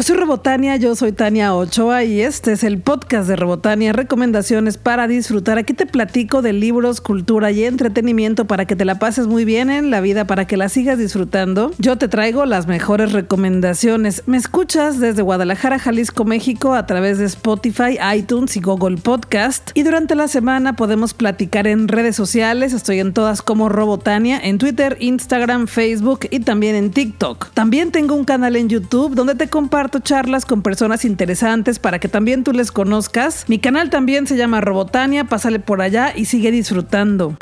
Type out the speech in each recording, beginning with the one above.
Yo soy Robotania, yo soy Tania Ochoa y este es el podcast de Robotania, recomendaciones para disfrutar. Aquí te platico de libros, cultura y entretenimiento para que te la pases muy bien en la vida, para que la sigas disfrutando. Yo te traigo las mejores recomendaciones. Me escuchas desde Guadalajara, Jalisco, México a través de Spotify, iTunes y Google Podcast. Y durante la semana podemos platicar en redes sociales. Estoy en todas como Robotania, en Twitter, Instagram, Facebook y también en TikTok. También tengo un canal en YouTube donde te comparto charlas con personas interesantes para que también tú les conozcas. Mi canal también se llama Robotania, pásale por allá y sigue disfrutando.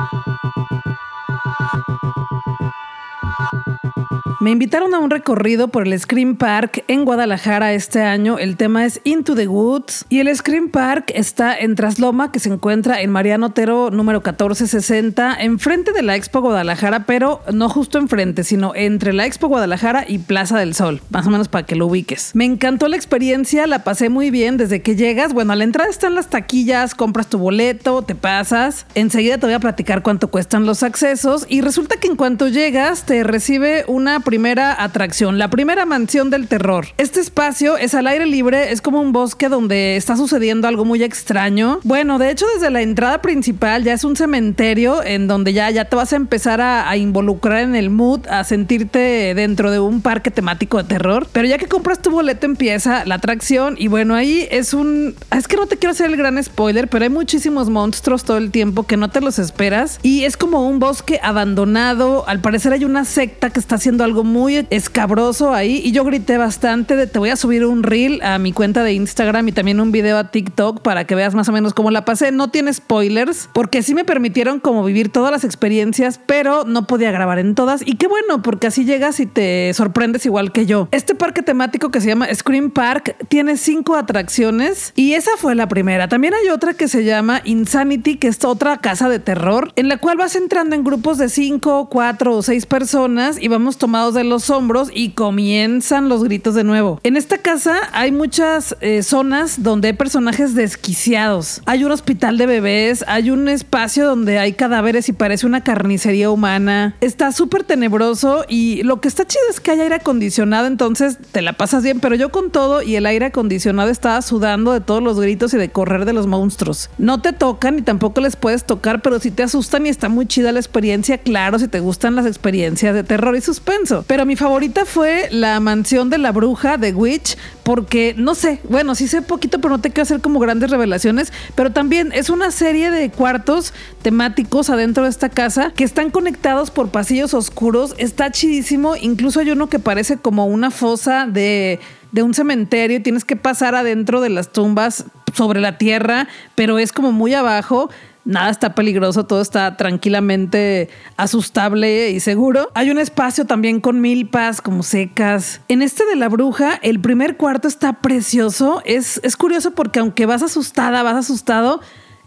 Me invitaron a un recorrido por el Scream Park en Guadalajara este año. El tema es Into the Woods y el Scream Park está en Trasloma, que se encuentra en Mariano Otero número 1460, enfrente de la Expo Guadalajara, pero no justo enfrente, sino entre la Expo Guadalajara y Plaza del Sol, más o menos para que lo ubiques. Me encantó la experiencia, la pasé muy bien desde que llegas. Bueno, a la entrada están las taquillas, compras tu boleto, te pasas. Enseguida te voy a platicar cuánto cuestan los accesos y resulta que en cuanto llegas te recibe una primera atracción, la primera mansión del terror. Este espacio es al aire libre, es como un bosque donde está sucediendo algo muy extraño. Bueno, de hecho desde la entrada principal ya es un cementerio en donde ya, ya te vas a empezar a, a involucrar en el mood, a sentirte dentro de un parque temático de terror. Pero ya que compras tu boleto empieza la atracción y bueno, ahí es un... Es que no te quiero hacer el gran spoiler, pero hay muchísimos monstruos todo el tiempo que no te los esperas y es como un bosque abandonado. Al parecer hay una secta que está haciendo algo muy escabroso ahí y yo grité bastante de te voy a subir un reel a mi cuenta de Instagram y también un video a TikTok para que veas más o menos cómo la pasé. No tiene spoilers porque sí me permitieron como vivir todas las experiencias, pero no podía grabar en todas y qué bueno porque así llegas y te sorprendes igual que yo. Este parque temático que se llama Scream Park tiene cinco atracciones y esa fue la primera. También hay otra que se llama Insanity, que es otra casa de terror en la cual vas entrando en grupos de cinco, cuatro o seis personas y vamos de los hombros y comienzan los gritos de nuevo. En esta casa hay muchas eh, zonas donde hay personajes desquiciados. Hay un hospital de bebés, hay un espacio donde hay cadáveres y parece una carnicería humana. Está súper tenebroso y lo que está chido es que hay aire acondicionado, entonces te la pasas bien, pero yo con todo y el aire acondicionado estaba sudando de todos los gritos y de correr de los monstruos. No te tocan y tampoco les puedes tocar, pero si te asustan y está muy chida la experiencia, claro, si te gustan las experiencias de terror y suspenso. Pero mi favorita fue la mansión de la bruja de Witch, porque no sé, bueno, sí sé poquito, pero no te quiero hacer como grandes revelaciones. Pero también es una serie de cuartos temáticos adentro de esta casa que están conectados por pasillos oscuros. Está chidísimo. Incluso hay uno que parece como una fosa de de un cementerio y tienes que pasar adentro de las tumbas sobre la tierra, pero es como muy abajo nada está peligroso, todo está tranquilamente asustable y seguro. Hay un espacio también con milpas como secas. En este de la bruja, el primer cuarto está precioso. Es, es curioso porque aunque vas asustada, vas asustado,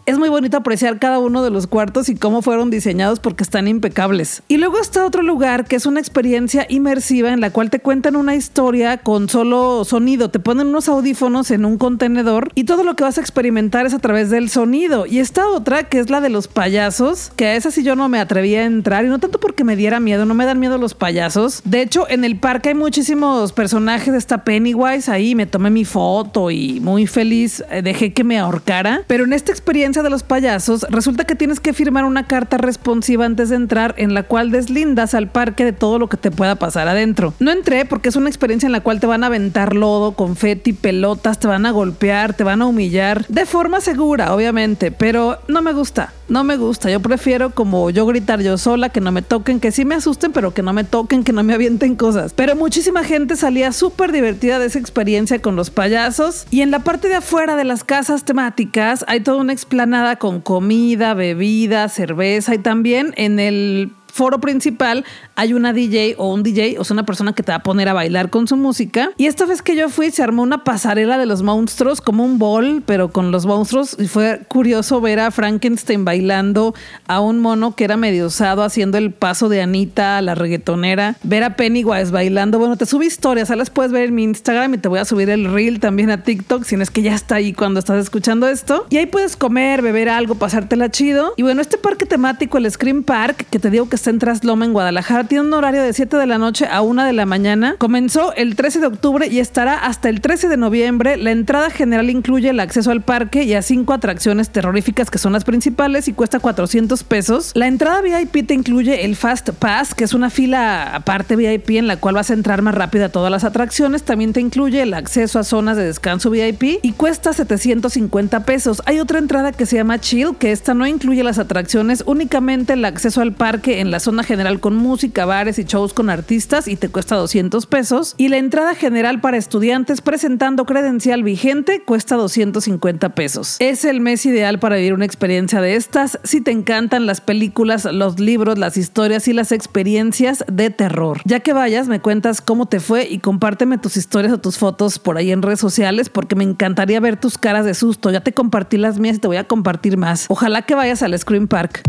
es muy bonito apreciar cada uno de los cuartos y cómo fueron diseñados porque están impecables. Y luego está otro lugar que es una experiencia inmersiva en la cual te cuentan una historia con solo sonido. Te ponen unos audífonos en un contenedor y todo lo que vas a experimentar es a través del sonido. Y esta otra que es la de los payasos, que a esa sí yo no me atrevía a entrar y no tanto porque me diera miedo, no me dan miedo los payasos. De hecho, en el parque hay muchísimos personajes. Está Pennywise ahí, me tomé mi foto y muy feliz eh, dejé que me ahorcara. Pero en esta experiencia de los payasos, resulta que tienes que firmar una carta responsiva antes de entrar en la cual deslindas al parque de todo lo que te pueda pasar adentro. No entré porque es una experiencia en la cual te van a aventar lodo, confeti, pelotas, te van a golpear, te van a humillar, de forma segura, obviamente, pero no me gusta, no me gusta. Yo prefiero como yo gritar yo sola, que no me toquen, que sí me asusten, pero que no me toquen, que no me avienten cosas. Pero muchísima gente salía súper divertida de esa experiencia con los payasos. Y en la parte de afuera de las casas temáticas hay toda una explicación nada con comida, bebida, cerveza y también en el foro principal hay una DJ o un DJ, o sea, una persona que te va a poner a bailar con su música. Y esta vez que yo fui, se armó una pasarela de los monstruos, como un bol, pero con los monstruos. Y fue curioso ver a Frankenstein bailando, a un mono que era medio usado haciendo el paso de Anita, la reggaetonera, ver a Pennywise bailando. Bueno, te subí historias, las puedes ver en mi Instagram y te voy a subir el reel también a TikTok, si no es que ya está ahí cuando estás escuchando esto. Y ahí puedes comer, beber algo, pasártela chido. Y bueno, este parque temático, el Scream Park, que te digo que está en Trasloma, en Guadalajara. Tiene un horario de 7 de la noche a 1 de la mañana. Comenzó el 13 de octubre y estará hasta el 13 de noviembre. La entrada general incluye el acceso al parque y a cinco atracciones terroríficas que son las principales y cuesta 400 pesos. La entrada VIP te incluye el Fast Pass, que es una fila aparte VIP en la cual vas a entrar más rápido a todas las atracciones. También te incluye el acceso a zonas de descanso VIP y cuesta 750 pesos. Hay otra entrada que se llama Chill, que esta no incluye las atracciones, únicamente el acceso al parque en la zona general con música, bares y shows con artistas y te cuesta 200 pesos. Y la entrada general para estudiantes presentando credencial vigente cuesta 250 pesos. Es el mes ideal para vivir una experiencia de estas si te encantan las películas, los libros, las historias y las experiencias de terror. Ya que vayas, me cuentas cómo te fue y compárteme tus historias o tus fotos por ahí en redes sociales porque me encantaría ver tus caras de susto. Ya te compartí las mías y te voy a compartir más. Ojalá que vayas al Scream Park.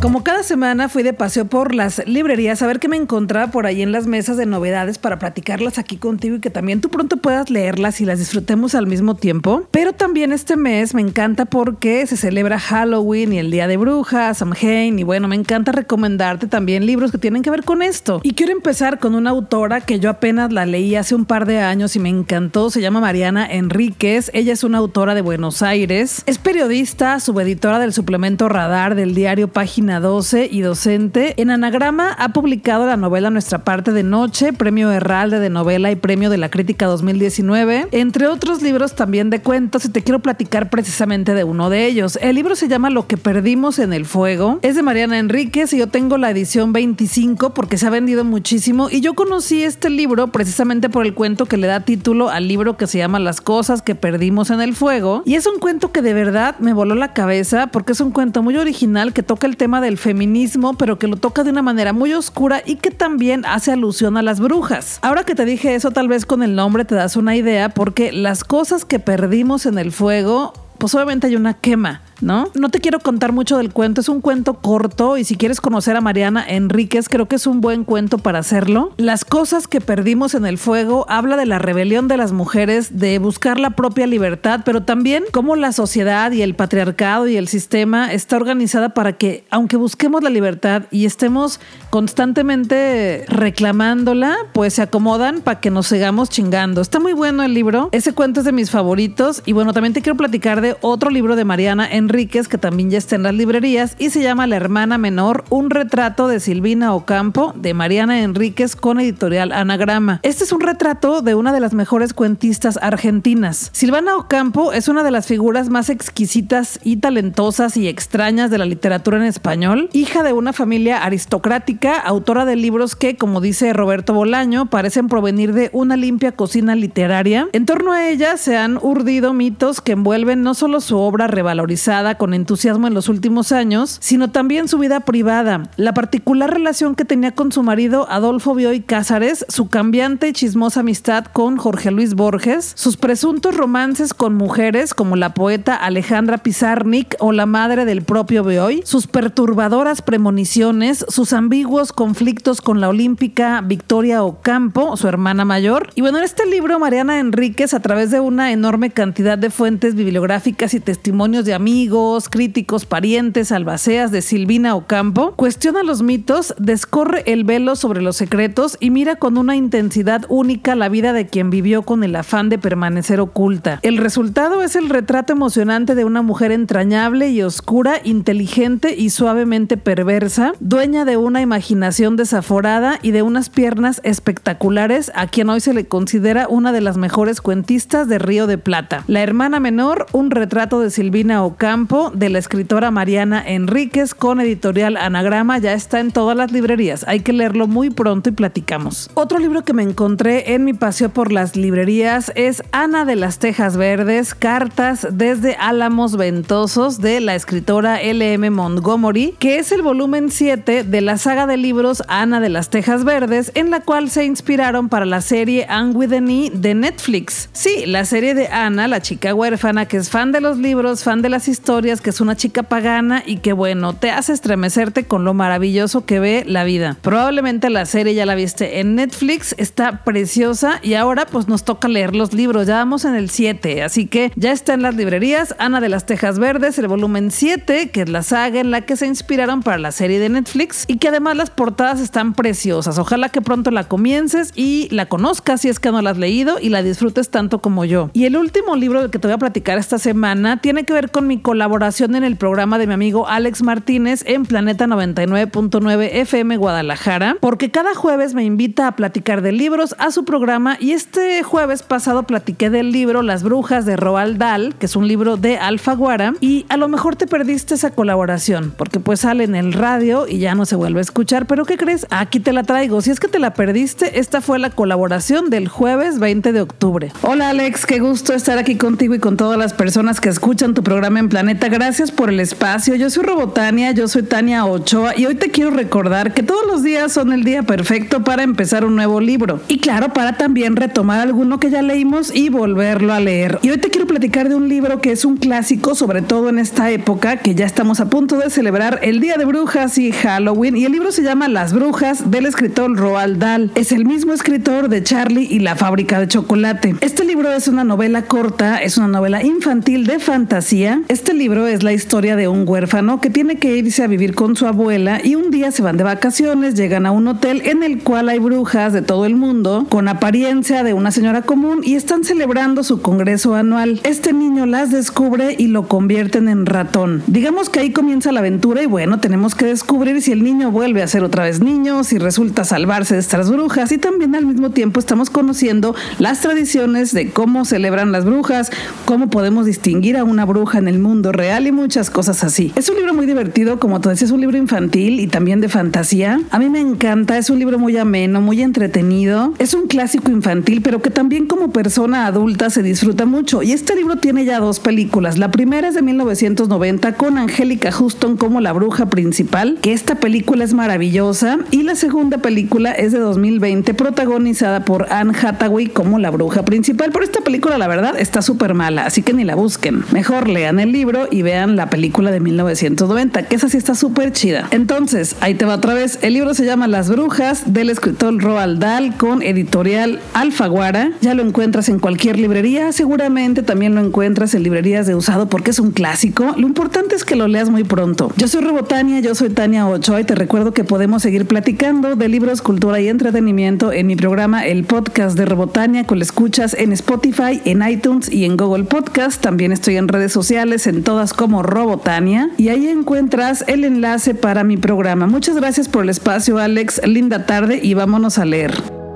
Como cada semana fui de paseo por las librerías a ver qué me encontraba por ahí en las mesas de novedades para platicarlas aquí contigo y que también tú pronto puedas leerlas y las disfrutemos al mismo tiempo. Pero también este mes me encanta porque se celebra Halloween y el Día de Brujas, Samhain y bueno, me encanta recomendarte también libros que tienen que ver con esto. Y quiero empezar con una autora que yo apenas la leí hace un par de años y me encantó, se llama Mariana Enríquez. Ella es una autora de Buenos Aires, es periodista, subeditora del suplemento Radar del diario Página 12 y docente. En Anagrama ha publicado la novela Nuestra parte de noche, Premio Herralde de novela y Premio de la Crítica 2019, entre otros libros también de cuentos y te quiero platicar precisamente de uno de ellos. El libro se llama Lo que perdimos en el fuego. Es de Mariana Enríquez y yo tengo la edición 25 porque se ha vendido muchísimo y yo conocí este libro precisamente por el cuento que le da título al libro que se llama Las cosas que perdimos en el fuego y es un cuento que de verdad me voló la cabeza porque es un cuento muy original que toca el tema del feminismo, pero que lo toca de una manera muy oscura y que también hace alusión a las brujas. Ahora que te dije eso, tal vez con el nombre te das una idea, porque las cosas que perdimos en el fuego, pues obviamente hay una quema. ¿No? No te quiero contar mucho del cuento, es un cuento corto y si quieres conocer a Mariana Enríquez, creo que es un buen cuento para hacerlo. Las cosas que perdimos en el fuego habla de la rebelión de las mujeres, de buscar la propia libertad, pero también cómo la sociedad y el patriarcado y el sistema está organizada para que, aunque busquemos la libertad y estemos constantemente reclamándola, pues se acomodan para que nos sigamos chingando. Está muy bueno el libro, ese cuento es de mis favoritos y bueno, también te quiero platicar de otro libro de Mariana Enríquez Enríquez, que también ya está en las librerías, y se llama La hermana menor, un retrato de Silvina Ocampo, de Mariana Enríquez, con editorial Anagrama. Este es un retrato de una de las mejores cuentistas argentinas. Silvana Ocampo es una de las figuras más exquisitas y talentosas y extrañas de la literatura en español, hija de una familia aristocrática, autora de libros que, como dice Roberto Bolaño, parecen provenir de una limpia cocina literaria. En torno a ella se han urdido mitos que envuelven no solo su obra revalorizada, con entusiasmo en los últimos años, sino también su vida privada, la particular relación que tenía con su marido Adolfo Bioy Cázares, su cambiante y chismosa amistad con Jorge Luis Borges, sus presuntos romances con mujeres como la poeta Alejandra Pizarnik o la madre del propio Bioy, sus perturbadoras premoniciones, sus ambiguos conflictos con la olímpica Victoria Ocampo, su hermana mayor. Y bueno, en este libro Mariana Enríquez, a través de una enorme cantidad de fuentes bibliográficas y testimonios de amigos, críticos, parientes, albaceas de Silvina Ocampo, cuestiona los mitos, descorre el velo sobre los secretos y mira con una intensidad única la vida de quien vivió con el afán de permanecer oculta. El resultado es el retrato emocionante de una mujer entrañable y oscura, inteligente y suavemente perversa, dueña de una imaginación desaforada y de unas piernas espectaculares a quien hoy se le considera una de las mejores cuentistas de Río de Plata. La hermana menor, un retrato de Silvina Ocampo, campo de la escritora Mariana Enríquez con editorial Anagrama. Ya está en todas las librerías. Hay que leerlo muy pronto y platicamos. Otro libro que me encontré en mi paseo por las librerías es Ana de las Tejas Verdes, Cartas desde Álamos Ventosos de la escritora L.M. Montgomery, que es el volumen 7 de la saga de libros Ana de las Tejas Verdes, en la cual se inspiraron para la serie Anne with an e de Netflix. Sí, la serie de Ana, la chica huérfana que es fan de los libros, fan de las historias, historias, que es una chica pagana y que bueno, te hace estremecerte con lo maravilloso que ve la vida. Probablemente la serie ya la viste en Netflix, está preciosa y ahora pues nos toca leer los libros, ya vamos en el 7, así que ya está en las librerías Ana de las Tejas Verdes, el volumen 7, que es la saga en la que se inspiraron para la serie de Netflix y que además las portadas están preciosas. Ojalá que pronto la comiences y la conozcas si es que no la has leído y la disfrutes tanto como yo. Y el último libro del que te voy a platicar esta semana tiene que ver con mi colaboración en el programa de mi amigo Alex Martínez en Planeta 99.9 FM Guadalajara, porque cada jueves me invita a platicar de libros a su programa y este jueves pasado platiqué del libro Las Brujas de Roald Dahl, que es un libro de Alfaguara, y a lo mejor te perdiste esa colaboración, porque pues sale en el radio y ya no se vuelve a escuchar, pero ¿qué crees? Aquí te la traigo. Si es que te la perdiste, esta fue la colaboración del jueves 20 de octubre. Hola Alex, qué gusto estar aquí contigo y con todas las personas que escuchan tu programa en Planeta. Gracias por el espacio. Yo soy Robotania, yo soy Tania Ochoa y hoy te quiero recordar que todos los días son el día perfecto para empezar un nuevo libro. Y claro, para también retomar alguno que ya leímos y volverlo a leer. Y hoy te quiero platicar de un libro que es un clásico, sobre todo en esta época, que ya estamos a punto de celebrar el Día de Brujas y Halloween. Y el libro se llama Las Brujas del escritor Roald Dahl. Es el mismo escritor de Charlie y la fábrica de chocolate. Este libro es una novela corta, es una novela infantil de fantasía. Este libro es la historia de un huérfano que tiene que irse a vivir con su abuela y un día se van de vacaciones, llegan a un hotel en el cual hay brujas de todo el mundo con apariencia de una señora común y están celebrando su congreso anual. Este niño las descubre y lo convierten en ratón. Digamos que ahí comienza la aventura y bueno, tenemos que descubrir si el niño vuelve a ser otra vez niño, si resulta salvarse de estas brujas y también al mismo tiempo estamos conociendo las tradiciones de cómo celebran las brujas, cómo podemos distinguir a una bruja en el mundo real y muchas cosas así. Es un libro muy divertido, como tú decías, es un libro infantil y también de fantasía. A mí me encanta, es un libro muy ameno, muy entretenido. Es un clásico infantil, pero que también como persona adulta se disfruta mucho. Y este libro tiene ya dos películas. La primera es de 1990 con Angélica Houston como la bruja principal, que esta película es maravillosa. Y la segunda película es de 2020, protagonizada por Anne Hathaway como la bruja principal. Pero esta película, la verdad, está súper mala, así que ni la busquen. Mejor lean el libro y vean la película de 1990, que esa sí está súper chida. Entonces, ahí te va otra vez. El libro se llama Las Brujas del escritor Roald Dahl con editorial Alfaguara. Ya lo encuentras en cualquier librería, seguramente también lo encuentras en librerías de usado porque es un clásico. Lo importante es que lo leas muy pronto. Yo soy Robotania, yo soy Tania Ochoa y te recuerdo que podemos seguir platicando de libros, cultura y entretenimiento en mi programa El Podcast de Robotania, con escuchas en Spotify, en iTunes y en Google Podcast. También estoy en redes sociales, en todas como Robotania. Y ahí encuentras el enlace para mi programa. Muchas gracias por el espacio, Alex. Linda tarde y vámonos a leer.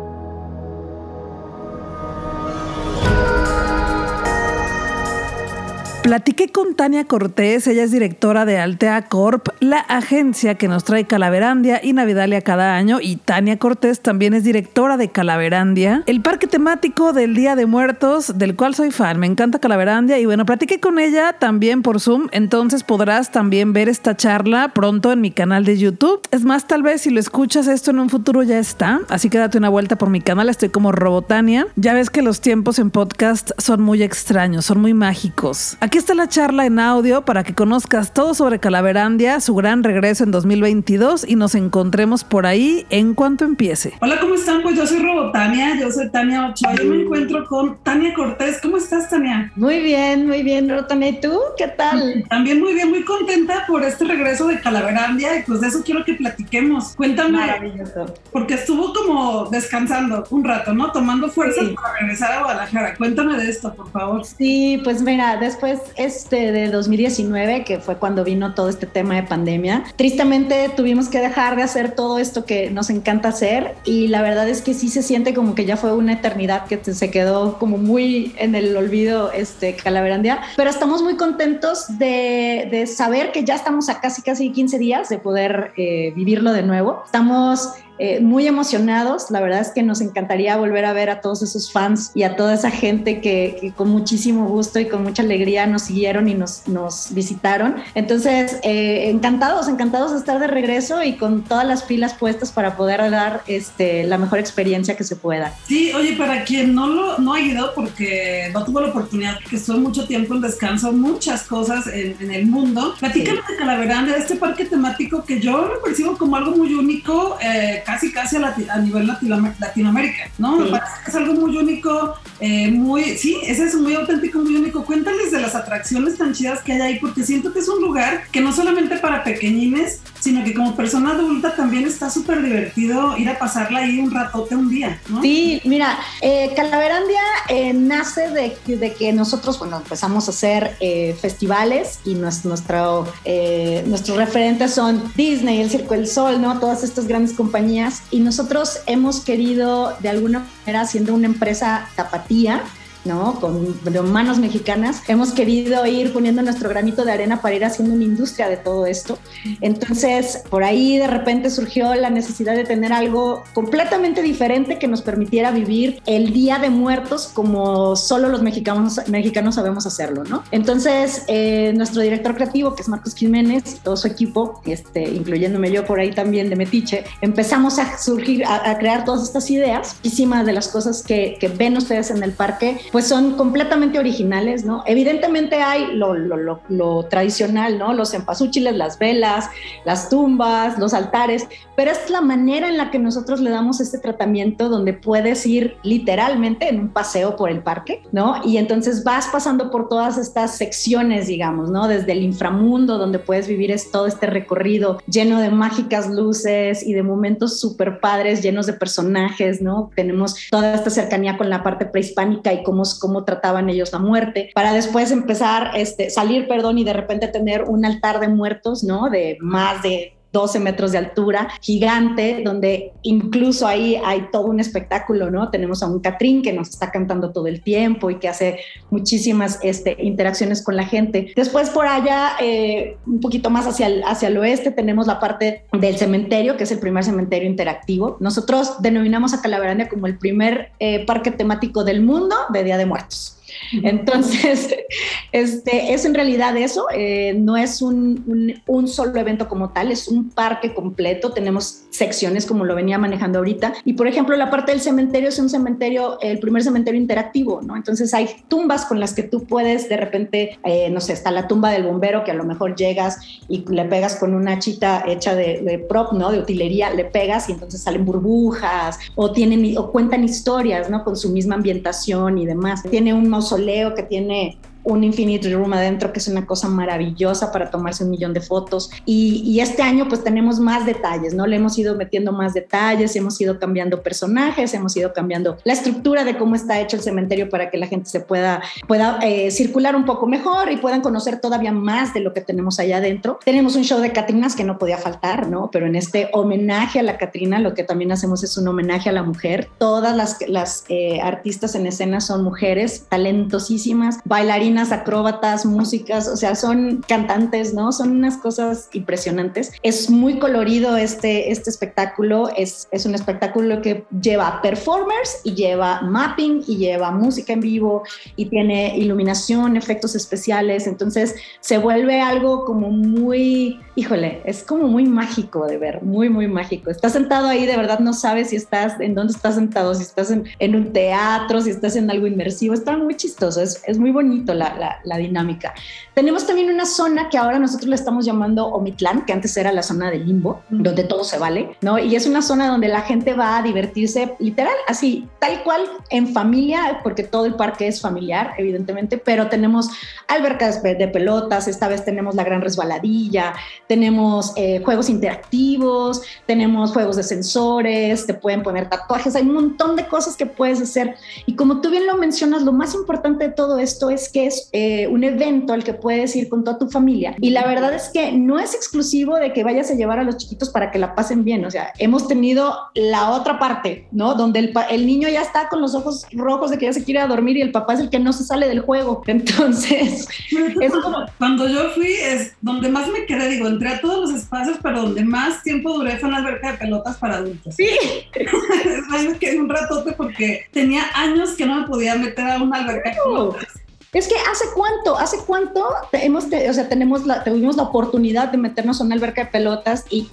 Platiqué con Tania Cortés, ella es directora de Altea Corp, la agencia que nos trae Calaverandia y Navidalia cada año, y Tania Cortés también es directora de Calaverandia, el parque temático del Día de Muertos, del cual soy fan, me encanta Calaverandia, y bueno, platiqué con ella también por Zoom, entonces podrás también ver esta charla pronto en mi canal de YouTube. Es más, tal vez si lo escuchas esto en un futuro ya está, así que date una vuelta por mi canal, estoy como Robotania. Ya ves que los tiempos en podcast son muy extraños, son muy mágicos. Está la charla en audio para que conozcas todo sobre Calaverandia, su gran regreso en 2022 y nos encontremos por ahí en cuanto empiece. Hola, ¿cómo están? Pues yo soy Robotania, yo soy Tania Ochoa. Yo me encuentro con Tania Cortés. ¿Cómo estás, Tania? Muy bien, muy bien, Robotania. ¿Y tú? ¿Qué tal? También muy bien, muy contenta por este regreso de Calaverandia y pues de eso quiero que platiquemos. Cuéntame. Maravilloso. Porque estuvo como descansando un rato, ¿no? Tomando fuerzas Sí. para regresar a Guadalajara. Cuéntame de esto, por favor. Sí, pues mira, después este de 2019, que fue cuando vino todo este tema de pandemia, tristemente tuvimos que dejar de hacer todo esto que nos encanta hacer y la verdad es que sí se siente como que ya fue una eternidad que se quedó como muy en el olvido este Calaverandia, pero estamos muy contentos de, de saber que ya estamos a casi casi 15 días de poder eh, vivirlo de nuevo. Estamos eh, muy emocionados. La verdad es que nos encantaría volver a ver a todos esos fans y a toda esa gente que, con muchísimo gusto y con mucha alegría nos siguieron y nos, nos visitaron. Entonces, eh, encantados, encantados de estar de regreso y con todas las pilas puestas para poder dar este, la mejor experiencia que se pueda. Sí, oye, para quien no, lo, no ha ido porque no tuvo la oportunidad, porque estuvo mucho tiempo en descanso, muchas cosas en, el mundo, platícame de Calaverán, de este parque temático que yo lo percibo como algo muy único, eh, casi casi a, nivel Latinoamérica, ¿no? Es algo muy único, eh, muy, sí, ese es muy auténtico, muy único. Cuéntales de las atracciones tan chidas que hay ahí, porque siento que es un lugar que no solamente para pequeñines, sino que como persona adulta también está súper divertido ir a pasarla ahí un ratote un día, ¿no? Sí, mira, eh, Calaverandia eh, nace de, que nosotros, bueno, empezamos a hacer eh, festivales y nuestro, eh, nuestros referentes son Disney, el Circo del Sol, ¿no? Todas estas grandes compañías y nosotros hemos querido de alguna manera, siendo una empresa tapatía, ¿no? Con manos mexicanas, hemos querido ir poniendo nuestro granito de arena para ir haciendo una industria de todo esto. Entonces, por ahí de repente surgió la necesidad de tener algo completamente diferente que nos permitiera vivir el Día de Muertos como solo los mexicanos, mexicanos sabemos hacerlo, ¿no? Entonces, eh, nuestro director creativo, que es Marcos Jiménez, todo su equipo, este, incluyéndome yo por ahí también de Metiche, empezamos a surgir, a, crear todas estas ideas. Muchísimas de las cosas que, que ven ustedes en el parque pues son completamente originales, ¿no? Evidentemente hay lo, lo, lo, tradicional, ¿no? Los empasúchiles, las velas, las tumbas, los altares, pero es la manera en la que nosotros le damos este tratamiento donde puedes ir literalmente en un paseo por el parque, ¿no? Y entonces vas pasando por todas estas secciones, digamos, ¿no? Desde el inframundo, donde puedes vivir es todo este recorrido lleno de mágicas luces y de momentos súper padres, llenos de personajes, ¿no? Tenemos toda esta cercanía con la parte prehispánica y cómo cómo trataban ellos la muerte, para después empezar, este, salir, perdón, y de repente tener un altar de muertos, ¿no? De más de 12 metros de altura, gigante, donde incluso ahí hay todo un espectáculo, ¿no? Tenemos a un Catrín que nos está cantando todo el tiempo y que hace muchísimas este, interacciones con la gente. Después por allá, eh, un poquito más hacia el, oeste, tenemos la parte del cementerio, que es el primer cementerio interactivo. Nosotros denominamos a Calaverandia como el primer eh, parque temático del mundo de Día de Muertos. Entonces, este, es en realidad eso, eh, no es un, un, solo evento como tal, es un parque completo, tenemos secciones como lo venía manejando ahorita. Y por ejemplo, la parte del cementerio es un cementerio, el primer cementerio interactivo, ¿no? Entonces hay tumbas con las que tú puedes de repente, eh, no sé, está la tumba del bombero que a lo mejor llegas y le pegas con una chita hecha de, de prop, ¿no? De utilería, le pegas y entonces salen burbujas o tienen o cuentan historias, ¿no? Con su misma ambientación y demás. Tiene un mausoleo que tiene un Infinite Room adentro, que es una cosa maravillosa para tomarse un millón de fotos. Y, este año pues tenemos más detalles, ¿no? Le hemos ido metiendo más detalles, hemos ido cambiando personajes, hemos ido cambiando la estructura de cómo está hecho el cementerio para que la gente se pueda, pueda eh, circular un poco mejor y puedan conocer todavía más de lo que tenemos allá adentro. Tenemos un show de Catrinas que no podía faltar, ¿no? Pero en este homenaje a la Catrina, lo que también hacemos es un homenaje a la mujer. Todas las, las eh, artistas en escena son mujeres talentosísimas, bailarinas acróbatas, músicas, o sea, son cantantes, ¿no? Son unas cosas impresionantes. Es muy colorido este, este espectáculo, es, es un espectáculo que lleva performers y lleva mapping y lleva música en vivo y tiene iluminación, efectos especiales, entonces se vuelve algo como muy, híjole, es como muy mágico de ver, muy, muy mágico. Estás sentado ahí, de verdad no sabes si estás, en dónde estás sentado, si estás en, en un teatro, si estás en algo inmersivo, está muy chistoso, es, es muy bonito la, dinámica. Tenemos también una zona que ahora nosotros le estamos llamando Omitlán, que antes era la zona del limbo, donde todo se vale, ¿no? Y es una zona donde la gente va a divertirse literal, así, tal cual, en familia, porque todo el parque es familiar, evidentemente, pero tenemos albercas de pelotas, esta vez tenemos la gran resbaladilla, tenemos eh, juegos interactivos, tenemos juegos de sensores, te pueden poner tatuajes, hay un montón de cosas que puedes hacer. Y como tú bien lo mencionas, lo más importante de todo esto es que es eh, un evento al que puedes ir con toda tu familia. Y la verdad es que no es exclusivo de que vayas a llevar a los chiquitos para que la pasen bien. O sea, hemos tenido la otra parte, ¿no? Donde el, el niño ya está con los ojos rojos de que ya se quiere dormir y el papá es el que no se sale del juego. Entonces, es como... Cuando yo fui, es donde más me quedé, digo, entré a todos los espacios, pero donde más tiempo duré fue en la alberca de pelotas para adultos. Sí. es que un ratote porque tenía años que no me podía meter a una alberca de pelotas. Es que hace cuánto, hace cuánto hemos, o sea, tenemos la, tuvimos la oportunidad de meternos en una alberca de pelotas y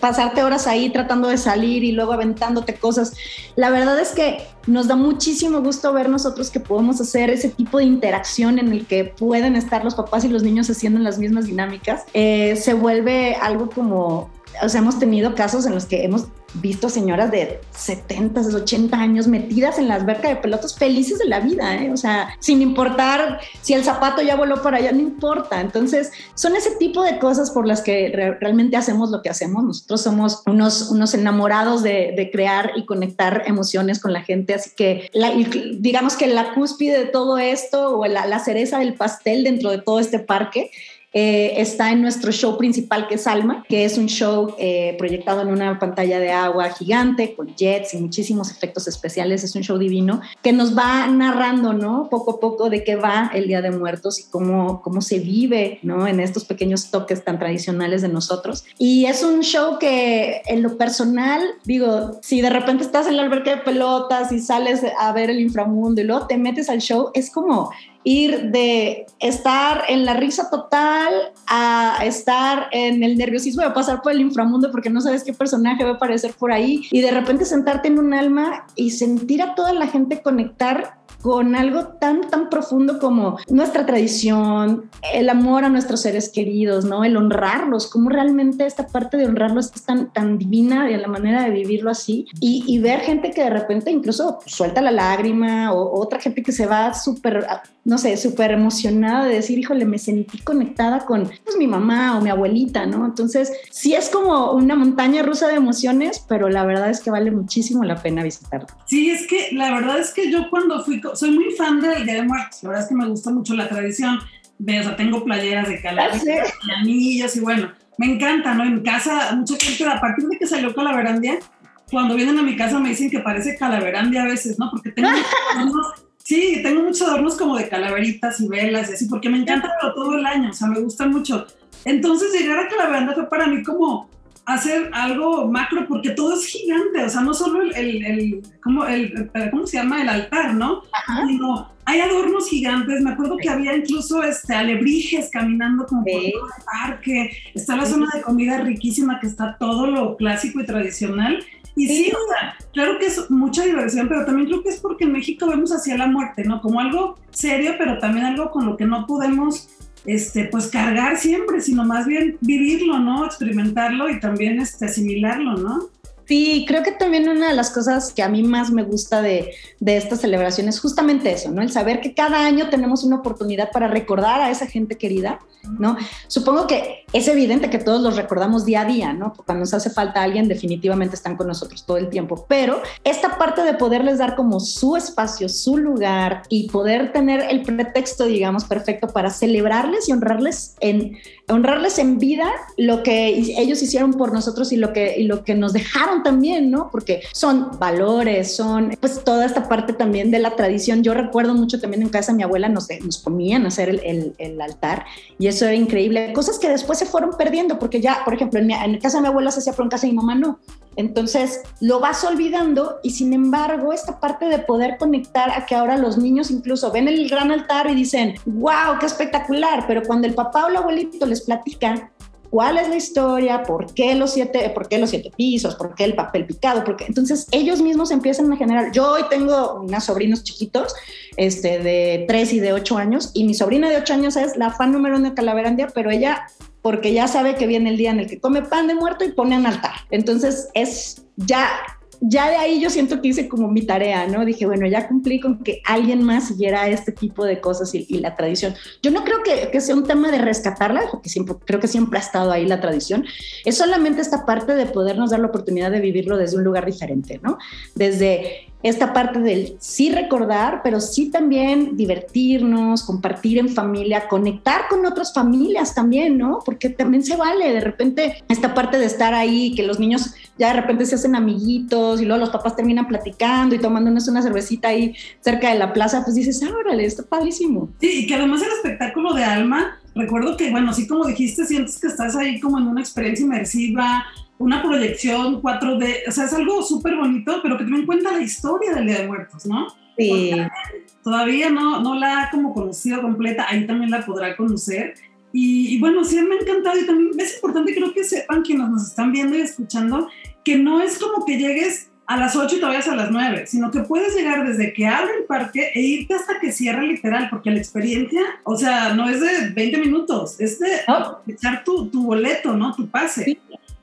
pasarte horas ahí tratando de salir y luego aventándote cosas. La verdad es que nos da muchísimo gusto ver nosotros que podemos hacer ese tipo de interacción en el que pueden estar los papás y los niños haciendo las mismas dinámicas. Eh, se vuelve algo como o sea, hemos tenido casos en los que hemos visto señoras de 70, 80 años metidas en la alberca de pelotas felices de la vida, ¿eh? o sea, sin importar si el zapato ya voló para allá, no importa. Entonces, son ese tipo de cosas por las que realmente hacemos lo que hacemos. Nosotros somos unos, unos enamorados de, crear y conectar emociones con la gente, así que digamos que la cúspide de todo esto o la, la cereza del pastel dentro de todo este parque eh, está en nuestro show principal que es Alma, que es un show eh, proyectado en una pantalla de agua gigante con jets y muchísimos efectos especiales. Es un show divino que nos va narrando, ¿no? Poco a poco de qué va el Día de Muertos y cómo, cómo se vive, ¿no? En estos pequeños toques tan tradicionales de nosotros. Y es un show que en lo personal, digo, si de repente estás en la alberca de pelotas y sales a ver el inframundo y luego te metes al show, es como ir de estar en la risa total a estar en el nerviosismo de pasar por el inframundo porque no sabes qué personaje va a aparecer por ahí y de repente sentarte en un alma y sentir a toda la gente conectar con algo tan, tan profundo como nuestra tradición, el amor a nuestros seres queridos, ¿no? El honrarlos, como realmente esta parte de honrarlos es tan, tan divina y la manera de vivirlo así. Y, ver gente que de repente incluso suelta la lágrima o otra gente que se va súper, no sé, súper emocionada de decir, híjole, me sentí conectada con pues, mi mamá o mi abuelita, ¿no? Entonces, sí es como una montaña rusa de emociones, pero la verdad es que vale muchísimo la pena visitarlo. Sí, es que la verdad es que yo cuando fui soy muy fan del Día de Muertos, la verdad es que me gusta mucho la tradición, de, o sea, tengo playeras de calaveras, y anillos y bueno, me encanta, ¿no? En casa, mucha gente, a partir de que salió Calaverandia, cuando vienen a mi casa me dicen que parece Calaverandia a veces, ¿no? Porque tengo adornos, sí, tengo muchos adornos como de calaveritas y velas y así, porque me encanta todo el año, o sea, me gusta mucho. Entonces llegar a Calaverandia fue para mí como hacer algo macro porque todo es gigante, o sea, no solo el, el, el, ¿cómo, el ¿cómo, se llama? El altar, ¿no? Sino hay adornos gigantes, me acuerdo que había incluso este, alebrijes caminando como por el parque, está la zona de comida riquísima que está todo lo clásico y tradicional. Y sí, o sea, claro que es mucha diversión, pero también creo que es porque en México vemos hacia la muerte, ¿no? Como algo serio, pero también algo con lo que no podemos este, pues cargar siempre, sino más bien vivirlo, ¿no? Experimentarlo y también este, asimilarlo, ¿no? Sí, creo que también una de las cosas que a mí más me gusta de, de esta celebración es justamente eso, ¿no? El saber que cada año tenemos una oportunidad para recordar a esa gente querida, ¿no? Supongo que es evidente que todos los recordamos día a día, ¿no? Cuando nos hace falta alguien, definitivamente están con nosotros todo el tiempo, pero esta parte de poderles dar como su espacio, su lugar y poder tener el pretexto, digamos, perfecto para celebrarles y honrarles en honrarles en vida lo que ellos hicieron por nosotros y lo que, y lo que nos dejaron también, ¿no? Porque son valores, son pues toda esta parte también de la tradición. Yo recuerdo mucho también en casa mi abuela nos, nos comían a hacer el, altar y eso era increíble. Cosas que después se fueron perdiendo porque ya, por ejemplo, en, mi, casa de mi abuela se hacía, pero en casa de mi mamá no. Entonces lo vas olvidando y sin embargo esta parte de poder conectar a que ahora los niños incluso ven el gran altar y dicen, wow, qué espectacular, pero cuando el papá o el abuelito les platica cuál es la historia, por qué los siete, por qué los siete pisos, por qué el papel picado, porque entonces ellos mismos empiezan a generar. Yo hoy tengo unas sobrinos chiquitos, este, de tres y de ocho años, y mi sobrina de ocho años es la fan número uno de Calaverandia, pero ella porque ya sabe que viene el día en el que come pan de muerto y pone en altar. Entonces es ya ya de ahí yo siento que hice como mi tarea, ¿no? Dije, bueno, ya cumplí con que alguien más siguiera este tipo de cosas y, la tradición. Yo no creo que, que, sea un tema de rescatarla, porque siempre, creo que siempre ha estado ahí la tradición. Es solamente esta parte de podernos dar la oportunidad de vivirlo desde un lugar diferente, ¿no? Desde esta parte del sí recordar, pero sí también divertirnos, compartir en familia, conectar con otras familias también, ¿no? Porque también se vale de repente esta parte de estar ahí, que los niños ya de repente se hacen amiguitos y luego los papás terminan platicando y tomándonos una cervecita ahí cerca de la plaza, pues dices, ah, órale, está padrísimo. Sí, y que además el espectáculo de Alma recuerdo que, bueno, sí como dijiste, sientes que estás ahí como en una experiencia inmersiva, una proyección 4D, o sea, es algo súper bonito, pero que también cuenta la historia del Día de Muertos, ¿no? Sí. todavía no, no la ha como conocido completa, ahí también la podrá conocer. Y, bueno, sí me ha encantado y también es importante creo que sepan quienes nos están viendo y escuchando que no es como que llegues a las 8 y te vayas a las 9, sino que puedes llegar desde que abre el parque e irte hasta que cierre literal, porque la experiencia, o sea, no es de 20 minutos, es de echar tu, tu, boleto, ¿no? Tu pase. Sí.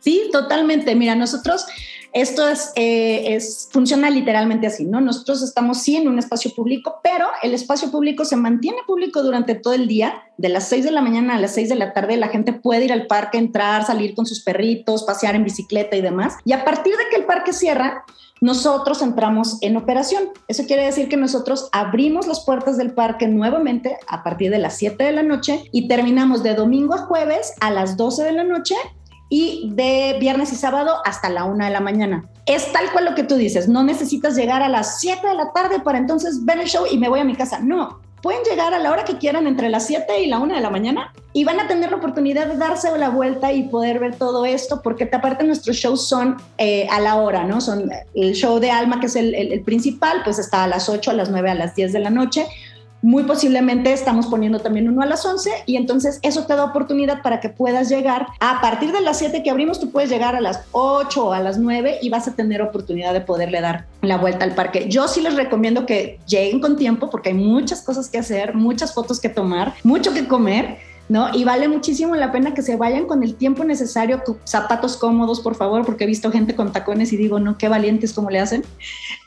Sí, totalmente. Mira, nosotros, esto es, eh, es, funciona literalmente así, ¿no? Nosotros estamos sí en un espacio público, pero el espacio público se mantiene público durante todo el día, de las 6 de la mañana a las 6 de la tarde, la gente puede ir al parque, entrar, salir con sus perritos, pasear en bicicleta y demás. Y a partir de que el parque cierra, nosotros entramos en operación. Eso quiere decir que nosotros abrimos las puertas del parque nuevamente a partir de las 7 de la noche y terminamos de domingo a jueves a las 12 de la noche y de viernes y sábado hasta la una de la mañana. Es tal cual lo que tú dices, no necesitas llegar a las 7 de la tarde para entonces ver el show y me voy a mi casa. No, pueden llegar a la hora que quieran entre las 7 y la 1 de la mañana y van a tener la oportunidad de darse la vuelta y poder ver todo esto, porque aparte nuestros shows son eh, a la hora, ¿no? Son el show de Alma, que es el, el, principal, pues está a las 8, a las 9, a las 10 de la noche muy posiblemente estamos poniendo también uno a las 11 y entonces eso te da oportunidad para que puedas llegar a partir de las 7 que abrimos, tú puedes llegar a las 8 o a las 9 y vas a tener oportunidad de poderle dar la vuelta al parque. Yo sí les recomiendo que lleguen con tiempo porque hay muchas cosas que hacer, muchas fotos que tomar, mucho que comer ¿no? Y vale muchísimo la pena que se vayan con el tiempo necesario, zapatos cómodos, por favor, porque he visto gente con tacones y digo, no, qué valientes como le hacen.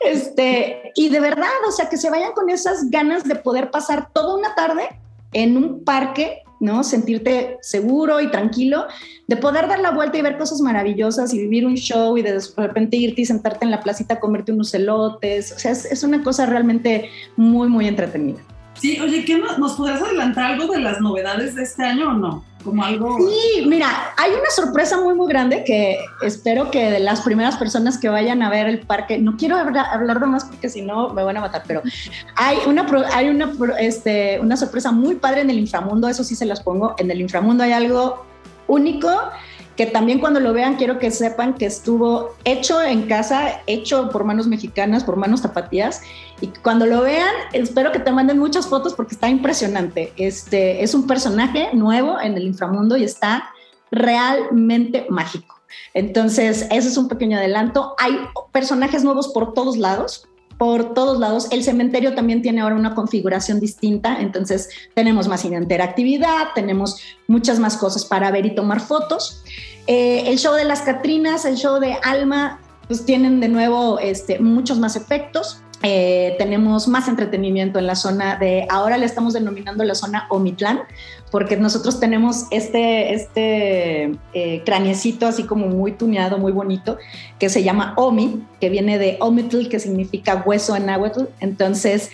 Este, y de verdad, o sea, que se vayan con esas ganas de poder pasar toda una tarde en un parque, ¿no? Sentirte seguro y tranquilo, de poder dar la vuelta y ver cosas maravillosas y vivir un show y de repente irte y sentarte en la placita a comerte unos elotes. O sea, es, es una cosa realmente muy, muy entretenida. Sí, oye, ¿qué nos podrás adelantar algo de las novedades de este año o no? Como algo. Sí, mira, hay una sorpresa muy, muy grande que espero que de las primeras personas que vayan a ver el parque, no quiero hablar de más porque si no me van a matar, pero hay una, hay una, este, una sorpresa muy padre en el inframundo, eso sí se las pongo. En el inframundo hay algo único que también cuando lo vean quiero que sepan que estuvo hecho en casa, hecho por manos mexicanas, por manos tapatías. Y cuando lo vean, espero que te manden muchas fotos porque está impresionante. Este es un personaje nuevo en el inframundo y está realmente mágico. Entonces, ese es un pequeño adelanto. Hay personajes nuevos por todos lados por todos lados. El cementerio también tiene ahora una configuración distinta, entonces tenemos más interactividad, tenemos muchas más cosas para ver y tomar fotos. Eh, el show de las Catrinas, el show de Alma, pues tienen de nuevo este, muchos más efectos. Eh, tenemos más entretenimiento en la zona de, ahora le estamos denominando la zona Omitlán, porque nosotros tenemos este, este eh, así como muy tuneado, muy bonito, que se llama Omi, que viene de Omitl, que significa hueso en náhuatl. Entonces,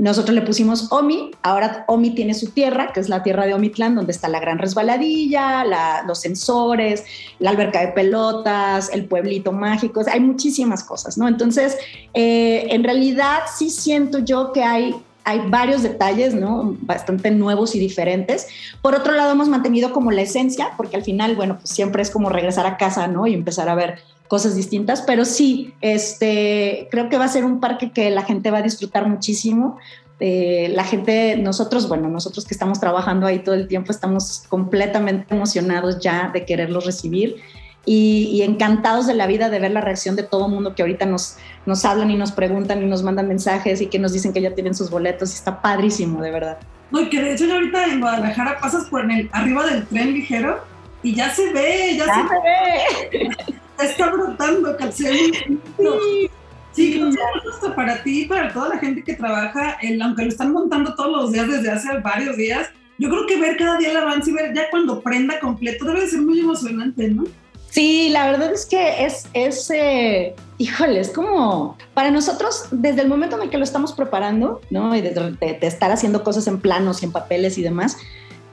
nosotros le pusimos Omi, ahora Omi tiene su tierra, que es la tierra de Omitlán, donde está la gran resbaladilla, los sensores, la alberca de pelotas, el pueblito mágico, hay muchísimas cosas, ¿no? Entonces, eh, en realidad sí siento yo que hay hay varios detalles, ¿no? Bastante nuevos y diferentes. Por otro lado, hemos mantenido como la esencia, porque al final, bueno, pues siempre es como regresar a casa, ¿no? Y empezar a ver cosas distintas, pero sí, este, creo que va a ser un parque que la gente va a disfrutar muchísimo. Eh, la gente, nosotros, bueno, nosotros que estamos trabajando ahí todo el tiempo, estamos completamente emocionados ya de quererlos recibir y, encantados de la vida de ver la reacción de todo el mundo que ahorita nos, nos hablan y nos preguntan y nos mandan mensajes y que nos dicen que ya tienen sus boletos y está padrísimo, de verdad. No, y que de hecho ahorita en Guadalajara pasas por el, arriba del tren ligero y ya se ve, ya, se, ve. está brotando calcio. Sí. Sí, hasta para ti y para toda la gente que trabaja, el, aunque lo están montando todos los días desde hace varios días, yo creo que ver cada día el avance y ver ya cuando prenda completo debe ser muy emocionante, ¿no? Sí, la verdad es que es, es eh, híjole, es como para nosotros, desde el momento en el que lo estamos preparando, ¿no? Y de, de, estar haciendo cosas en planos y en papeles y demás,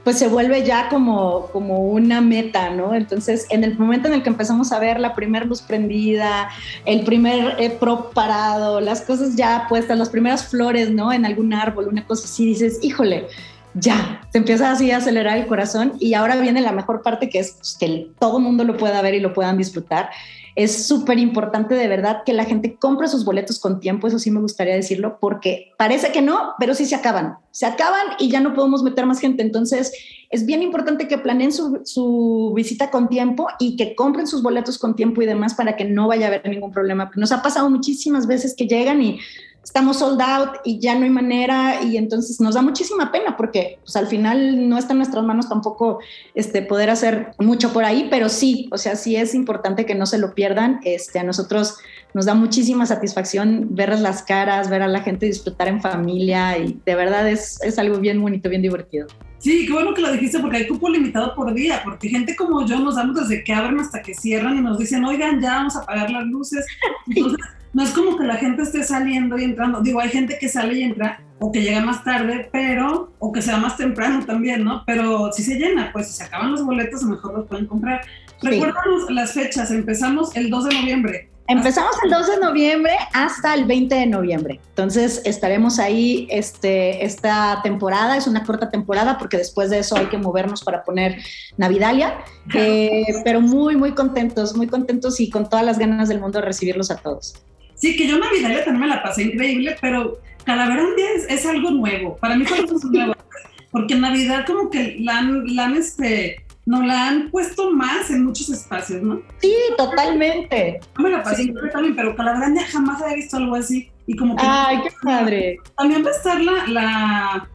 pues se vuelve ya como, como una meta, ¿no? Entonces, en el momento en el que empezamos a ver la primera luz prendida, el primer eh, pro parado, las cosas ya puestas, las primeras flores, ¿no? En algún árbol, una cosa así, dices, híjole, ya, se empieza así a acelerar el corazón y ahora viene la mejor parte que es pues, que todo mundo lo pueda ver y lo puedan disfrutar. Es súper importante de verdad que la gente compre sus boletos con tiempo, eso sí me gustaría decirlo, porque parece que no, pero sí se acaban. Se acaban y ya no podemos meter más gente. Entonces, es bien importante que planeen su, su, visita con tiempo y que compren sus boletos con tiempo y demás para que no vaya a haber ningún problema. Nos ha pasado muchísimas veces que llegan y estamos sold out y ya no hay manera y entonces nos da muchísima pena porque pues, al final no está en nuestras manos tampoco este, poder hacer mucho por ahí, pero sí, o sea, sí es importante que no se lo pierdan. Este, a nosotros nos da muchísima satisfacción ver las caras, ver a la gente disfrutar en familia y de verdad es, es algo bien bonito, bien divertido. Sí, qué bueno que lo dijiste porque hay cupo limitado por día, porque gente como yo nos damos desde que abren hasta que cierran y nos dicen, oigan, ya vamos a apagar las luces. Entonces, no es como que la gente esté saliendo y entrando. Digo, hay gente que sale y entra o que llega más tarde, pero, o que sea más temprano también, ¿no? Pero si se llena, pues si se acaban los boletos, a lo mejor los pueden comprar. Sí. Recuérdanos las fechas, empezamos el 2 de noviembre. Empezamos el 2 de noviembre hasta el 20 de noviembre. Entonces estaremos ahí este, esta temporada. Es una corta temporada porque después de eso hay que movernos para poner Navidalia. Eh, pero muy, muy contentos, muy contentos y con todas las ganas del mundo de recibirlos a todos. Sí, que yo Navidalia también me la pasé increíble, pero Calaverandia es, es algo nuevo. Para mí fue algo nuevo. Porque Navidad como que la han, la han este, nos la han puesto más en muchos espacios, ¿no? Sí, totalmente. No me la pasé sí. también, pero Calaverandia jamás había visto algo así. Y como que ¡Ay, qué padre! También va a estar la, la,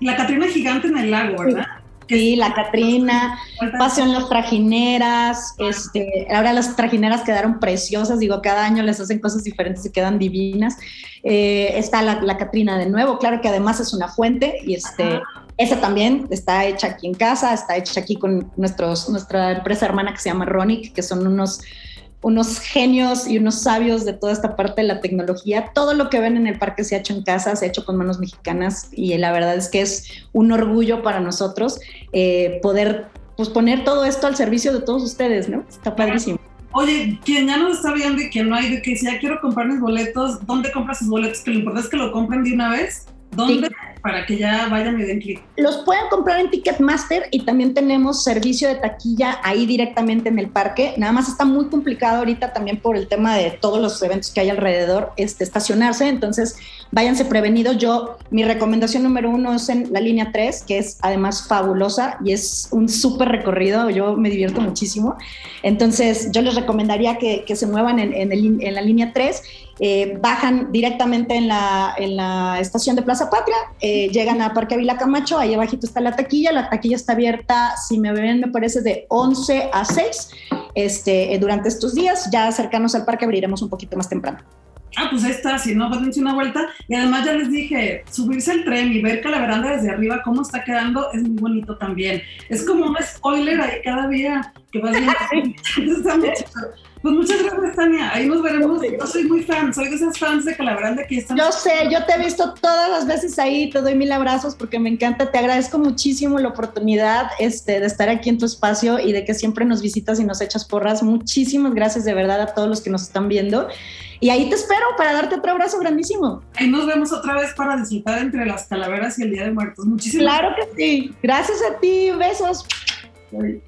la Catrina gigante en el lago, ¿verdad? Sí, la Catrina, Pasión las trajineras, este, ahora las trajineras quedaron preciosas, digo, cada año les hacen cosas diferentes y quedan divinas. Eh, está la, la, Catrina de nuevo, claro que además es una fuente y este, esa también está hecha aquí en casa, está hecha aquí con nuestros, nuestra empresa hermana que se llama Ronic, que son unos unos genios y unos sabios de toda esta parte de la tecnología. Todo lo que ven en el parque se ha hecho en casa, se ha hecho con manos mexicanas y la verdad es que es un orgullo para nosotros eh, poder pues, poner todo esto al servicio de todos ustedes, ¿no? Está padrísimo. Oye, quien ya no está viendo y quien no hay, de que si ya quiero comprar mis boletos, ¿dónde compras sus boletos? Que lo importante es que lo compren de una vez. ¿Dónde? Sí. Para que ya vayan y den clic. Los pueden comprar en Ticketmaster y también tenemos servicio de taquilla ahí directamente en el parque. Nada más está muy complicado ahorita también por el tema de todos los eventos que hay alrededor, este, estacionarse. Entonces, váyanse prevenidos. Yo, mi recomendación número uno es en la línea 3, que es además fabulosa y es un súper recorrido. Yo me divierto muchísimo. Entonces, yo les recomendaría que, que se muevan en, en, el, en la línea 3 eh, bajan directamente en la, en la, estación de Plaza Patria, eh, llegan a Parque Avila Camacho, ahí abajito está la taquilla, la taquilla está abierta, si me ven, me parece de 11 a 6 este, eh, durante estos días, ya cercanos al parque abriremos un poquito más temprano. Ah, pues ahí está, si no, dense una vuelta. Y además ya les dije, subirse al tren y ver Calaveranda desde arriba, cómo está quedando, es muy bonito también. Es como un spoiler ahí cada día que vas viendo. está muy chido. Pues muchas gracias, Tania. Ahí nos veremos. Yo soy muy fan, soy de esas fans de Calaveranda que están. Yo sé, yo te he visto todas las veces ahí, te doy mil abrazos porque me encanta. Te agradezco muchísimo la oportunidad este, de estar aquí en tu espacio y de que siempre nos visitas y nos echas porras. Muchísimas gracias de verdad a todos los que nos están viendo. Y ahí te espero para darte otro abrazo grandísimo. Ahí nos vemos otra vez para disfrutar entre las calaveras y el Día de Muertos. Muchísimas Claro que sí. Gracias a ti. Besos. Bye.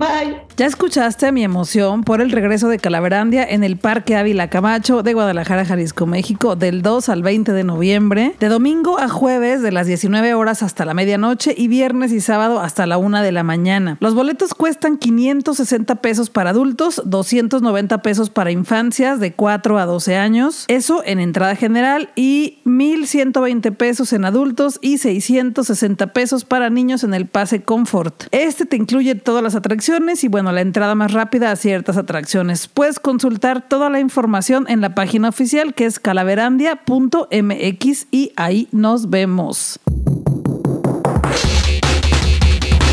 Bye. Ya escuchaste mi emoción por el regreso de Calaverandia en el Parque Ávila Camacho de Guadalajara, Jalisco, México, del 2 al 20 de noviembre, de domingo a jueves de las 19 horas hasta la medianoche y viernes y sábado hasta la 1 de la mañana. Los boletos cuestan 560 pesos para adultos, 290 pesos para infancias de 4 a 12 años, eso en entrada general y 1120 pesos en adultos y 660 pesos para niños en el pase Comfort. Este te incluye todas las atracciones y bueno, la entrada más rápida a ciertas atracciones. Puedes consultar toda la información en la página oficial que es calaverandia.mx y ahí nos vemos.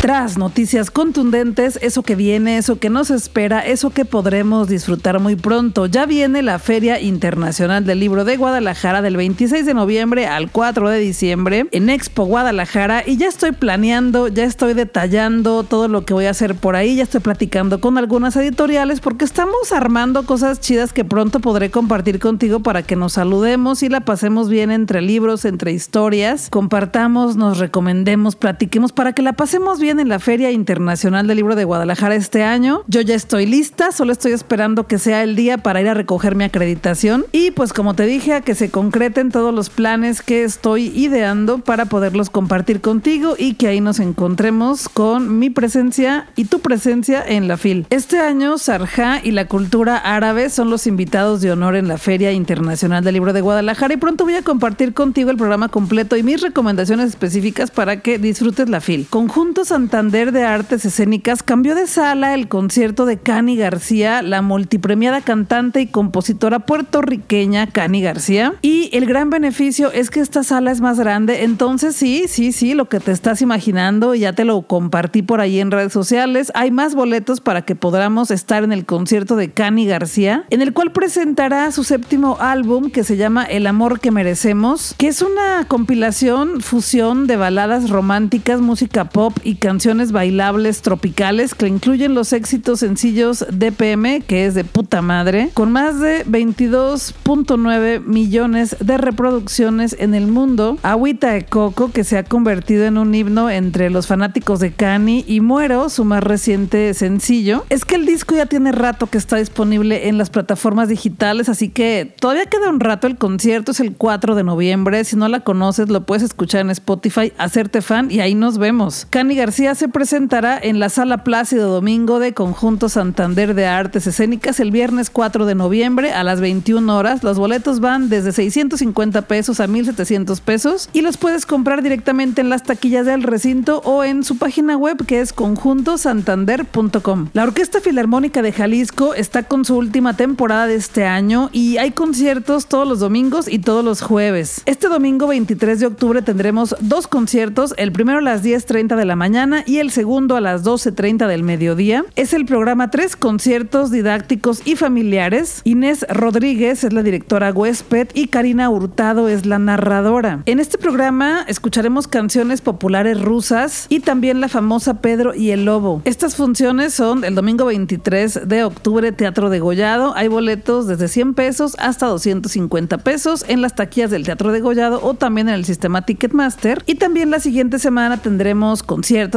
Tras noticias contundentes, eso que viene, eso que nos espera, eso que podremos disfrutar muy pronto. Ya viene la Feria Internacional del Libro de Guadalajara del 26 de noviembre al 4 de diciembre en Expo Guadalajara y ya estoy planeando, ya estoy detallando todo lo que voy a hacer por ahí, ya estoy platicando con algunas editoriales porque estamos armando cosas chidas que pronto podré compartir contigo para que nos saludemos y la pasemos bien entre libros, entre historias, compartamos, nos recomendemos, platiquemos para que la pasemos bien en la Feria Internacional del Libro de Guadalajara este año. Yo ya estoy lista, solo estoy esperando que sea el día para ir a recoger mi acreditación y pues como te dije, a que se concreten todos los planes que estoy ideando para poderlos compartir contigo y que ahí nos encontremos con mi presencia y tu presencia en la FIL. Este año Sarja y la cultura árabe son los invitados de honor en la Feria Internacional del Libro de Guadalajara y pronto voy a compartir contigo el programa completo y mis recomendaciones específicas para que disfrutes la FIL. Conjunto Santander de Artes Escénicas cambió de sala el concierto de Cani García, la multipremiada cantante y compositora puertorriqueña Cani García. Y el gran beneficio es que esta sala es más grande, entonces sí, sí, sí, lo que te estás imaginando, ya te lo compartí por ahí en redes sociales, hay más boletos para que podamos estar en el concierto de Cani García, en el cual presentará su séptimo álbum que se llama El amor que merecemos, que es una compilación, fusión de baladas románticas, música pop y canciones bailables tropicales que incluyen los éxitos sencillos DPM, que es de puta madre, con más de 22.9 millones de reproducciones en el mundo, Agüita de Coco, que se ha convertido en un himno entre los fanáticos de Cani, y Muero, su más reciente sencillo. Es que el disco ya tiene rato que está disponible en las plataformas digitales, así que todavía queda un rato. El concierto es el 4 de noviembre. Si no la conoces, lo puedes escuchar en Spotify, hacerte fan y ahí nos vemos. Cani García se presentará en la Sala Plácido Domingo de Conjunto Santander de Artes Escénicas el viernes 4 de noviembre a las 21 horas. Los boletos van desde 650 pesos a 1700 pesos y los puedes comprar directamente en las taquillas del recinto o en su página web que es conjuntosantander.com. La Orquesta Filarmónica de Jalisco está con su última temporada de este año y hay conciertos todos los domingos y todos los jueves. Este domingo 23 de octubre tendremos dos conciertos, el primero a las 10.30 de la mañana y el segundo a las 12.30 del mediodía. Es el programa Tres Conciertos Didácticos y Familiares. Inés Rodríguez es la directora huésped y Karina Hurtado es la narradora. En este programa escucharemos canciones populares rusas y también la famosa Pedro y el Lobo. Estas funciones son el domingo 23 de octubre, Teatro de Gollado. Hay boletos desde 100 pesos hasta 250 pesos en las taquillas del Teatro de Gollado o también en el sistema Ticketmaster. Y también la siguiente semana tendremos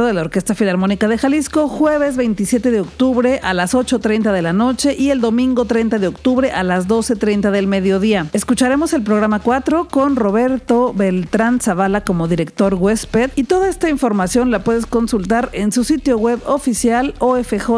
de la Orquesta Filarmónica de Jalisco, jueves 27 de octubre a las 8.30 de la noche y el domingo 30 de octubre a las 12.30 del mediodía. Escucharemos el programa 4 con Roberto Beltrán Zavala como director huésped y toda esta información la puedes consultar en su sitio web oficial ofj.com.mx.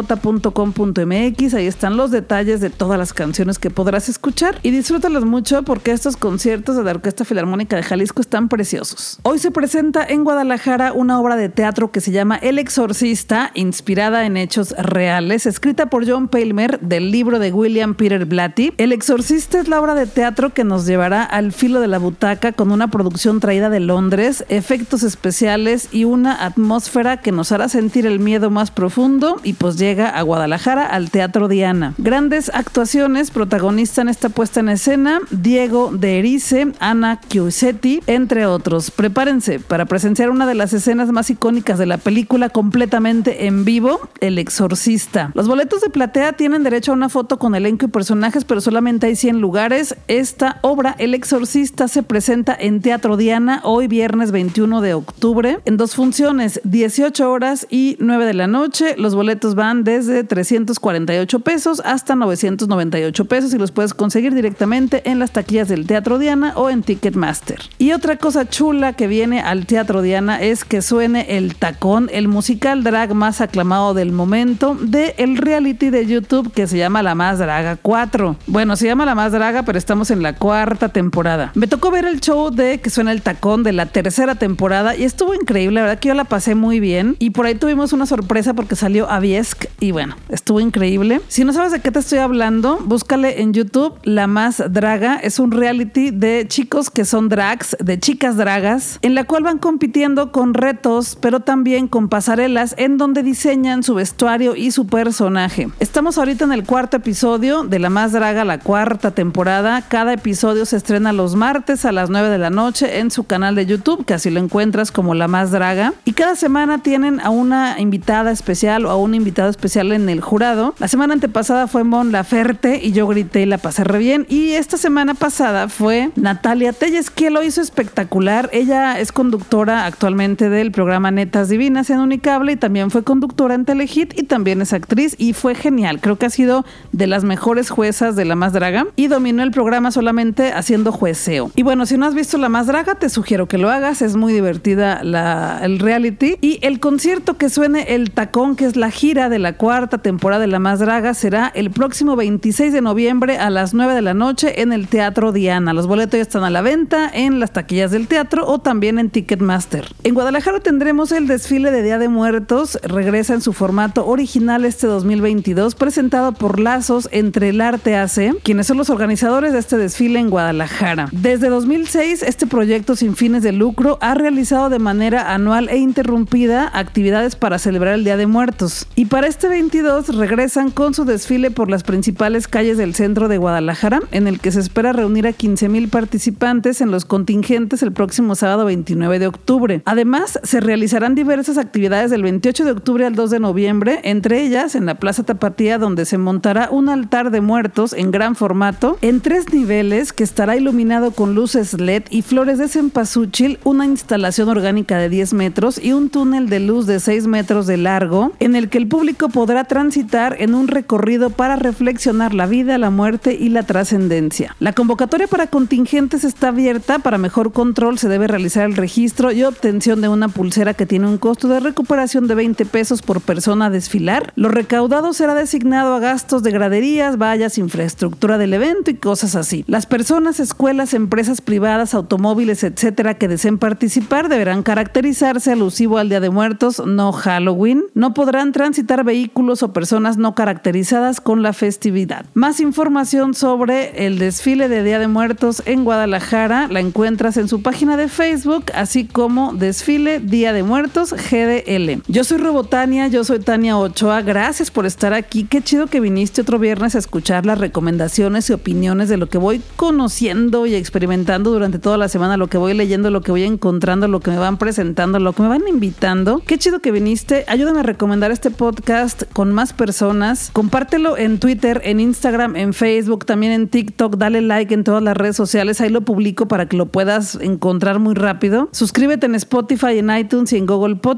Ahí están los detalles de todas las canciones que podrás escuchar y disfrútalos mucho porque estos conciertos de la Orquesta Filarmónica de Jalisco están preciosos. Hoy se presenta en Guadalajara una obra de teatro que se llama El Exorcista, inspirada en hechos reales, escrita por John Palmer del libro de William Peter Blatty. El Exorcista es la obra de teatro que nos llevará al filo de la butaca con una producción traída de Londres, efectos especiales y una atmósfera que nos hará sentir el miedo más profundo y pues llega a Guadalajara al Teatro Diana. Grandes actuaciones protagonizan esta puesta en escena Diego de Erice, Ana Chiusetti, entre otros. Prepárense para presenciar una de las escenas más icónicas de la película completamente en vivo, El Exorcista. Los boletos de platea tienen derecho a una foto con elenco y personajes, pero solamente hay 100 lugares. Esta obra, El Exorcista, se presenta en Teatro Diana hoy viernes 21 de octubre en dos funciones, 18 horas y 9 de la noche. Los boletos van desde 348 pesos hasta 998 pesos y los puedes conseguir directamente en las taquillas del Teatro Diana o en Ticketmaster. Y otra cosa chula que viene al Teatro Diana es que suene El Tacón, el musical drag más aclamado del momento de el reality de YouTube que se llama La Más Draga 4. Bueno, se llama La Más Draga, pero estamos en la cuarta temporada. Me tocó ver el show de que suena El Tacón de la tercera temporada y estuvo increíble, la verdad que yo la pasé muy bien y por ahí tuvimos una sorpresa porque salió Aviesk y bueno, estuvo increíble. Si no sabes de qué te estoy hablando, búscale en YouTube La Más Draga. Es un reality de chicos que son drags, de chicas dragas, en la cual van compitiendo con retos, pero también con pasarelas en donde diseñan su vestuario y su personaje. Estamos ahorita en el cuarto episodio de La Más Draga, la cuarta temporada. Cada episodio se estrena los martes a las 9 de la noche en su canal de YouTube, que así lo encuentras como La Más Draga. Y cada semana tienen a una invitada especial o a un invitado especial en el jurado. La semana antepasada fue Mon Laferte y yo grité y la pasé re bien. Y esta semana pasada fue Natalia Telles, que lo hizo espectacular. Ella es conductora actualmente del programa Netas Divinas en Unicable y también fue conductora en Telehit y también es actriz y fue genial. Creo que ha sido de las mejores juezas de La Más Draga y dominó el programa solamente haciendo jueceo. Y bueno, si no has visto La Más Draga, te sugiero que lo hagas. Es muy divertida la, el reality. Y el concierto que suene El Tacón, que es la gira de la cuarta temporada de La Más Draga, será el próximo 26 de noviembre a las 9 de la noche en el Teatro Diana. Los boletos ya están a la venta en las taquillas del teatro o también en Ticketmaster. En Guadalajara tendremos el desfile de Día de Muertos. Regresa en su formato original este 2022, presentado por Lazos entre el Arte AC, quienes son los organizadores de este desfile en Guadalajara. Desde 2006, este proyecto sin fines de lucro ha realizado de manera anual e interrumpida actividades para celebrar el Día de Muertos. Y para este 22 regresan con su desfile por las principales calles del centro de Guadalajara, en el que se espera reunir a 15 mil participantes en los contingentes el próximo sábado 29 de octubre. Además, se realizarán diversas actividades del 28 de octubre al 2 de noviembre, entre ellas en la Plaza Tapatía, donde se montará un altar de muertos en gran formato, en tres niveles, que estará iluminado con luces LED y flores de cempasúchil, una instalación orgánica de 10 metros y un túnel de luz de 6 metros de largo, en el que el público podrá transitar en un recorrido para reflexionar la vida, la muerte y la trascendencia. La convocatoria para contingentes está abierta. Para mejor control se debe realizar el registro y obtención de una pulsera que tiene un costo de recuperación de 20 pesos por persona a desfilar. Lo recaudado será designado a gastos de graderías, vallas, infraestructura del evento y cosas así. Las personas, escuelas, empresas privadas, automóviles, etcétera, que deseen participar deberán caracterizarse alusivo al Día de Muertos, no Halloween. No podrán transitar vehículos o personas no caracterizadas con la festividad. Más información sobre el desfile de Día de Muertos en Guadalajara la encuentras en su página de Facebook, así como Desfile Día de Muertos GDL. Yo soy Robotania, yo soy Tania Ochoa. Gracias por estar aquí. Qué chido que viniste otro viernes a escuchar las recomendaciones y opiniones de lo que voy conociendo y experimentando durante toda la semana, lo que voy leyendo, lo que voy encontrando, lo que me van presentando, lo que me van invitando. Qué chido que viniste. Ayúdame a recomendar este podcast con más personas. Compártelo en Twitter, en Instagram, en Facebook, también en TikTok. Dale like en todas las redes sociales. Ahí lo publico para que lo puedas encontrar muy rápido. Suscríbete en Spotify, en iTunes y en Google Podcast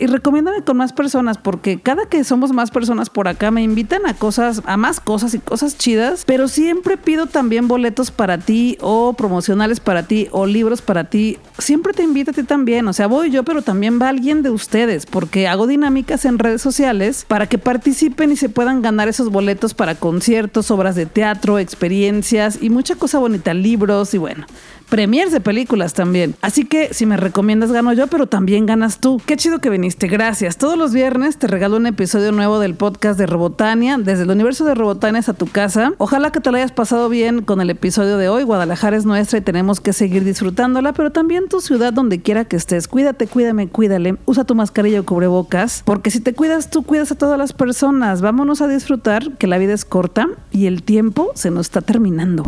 y recomiéndame con más personas porque cada que somos más personas por acá me invitan a cosas, a más cosas y cosas chidas, pero siempre pido también boletos para ti o promocionales para ti o libros para ti. Siempre te invito a ti también, o sea, voy yo, pero también va alguien de ustedes porque hago dinámicas en redes sociales para que participen y se puedan ganar esos boletos para conciertos, obras de teatro, experiencias y mucha cosa bonita, libros y bueno premiers de películas también. Así que si me recomiendas gano yo, pero también ganas tú. Qué chido que viniste, gracias. Todos los viernes te regalo un episodio nuevo del podcast de Robotania, desde el universo de Robotania a tu casa. Ojalá que te lo hayas pasado bien con el episodio de hoy. Guadalajara es nuestra y tenemos que seguir disfrutándola, pero también tu ciudad donde quiera que estés. Cuídate, cuídame, cuídale. Usa tu mascarilla o cubrebocas, porque si te cuidas tú, cuidas a todas las personas. Vámonos a disfrutar que la vida es corta y el tiempo se nos está terminando.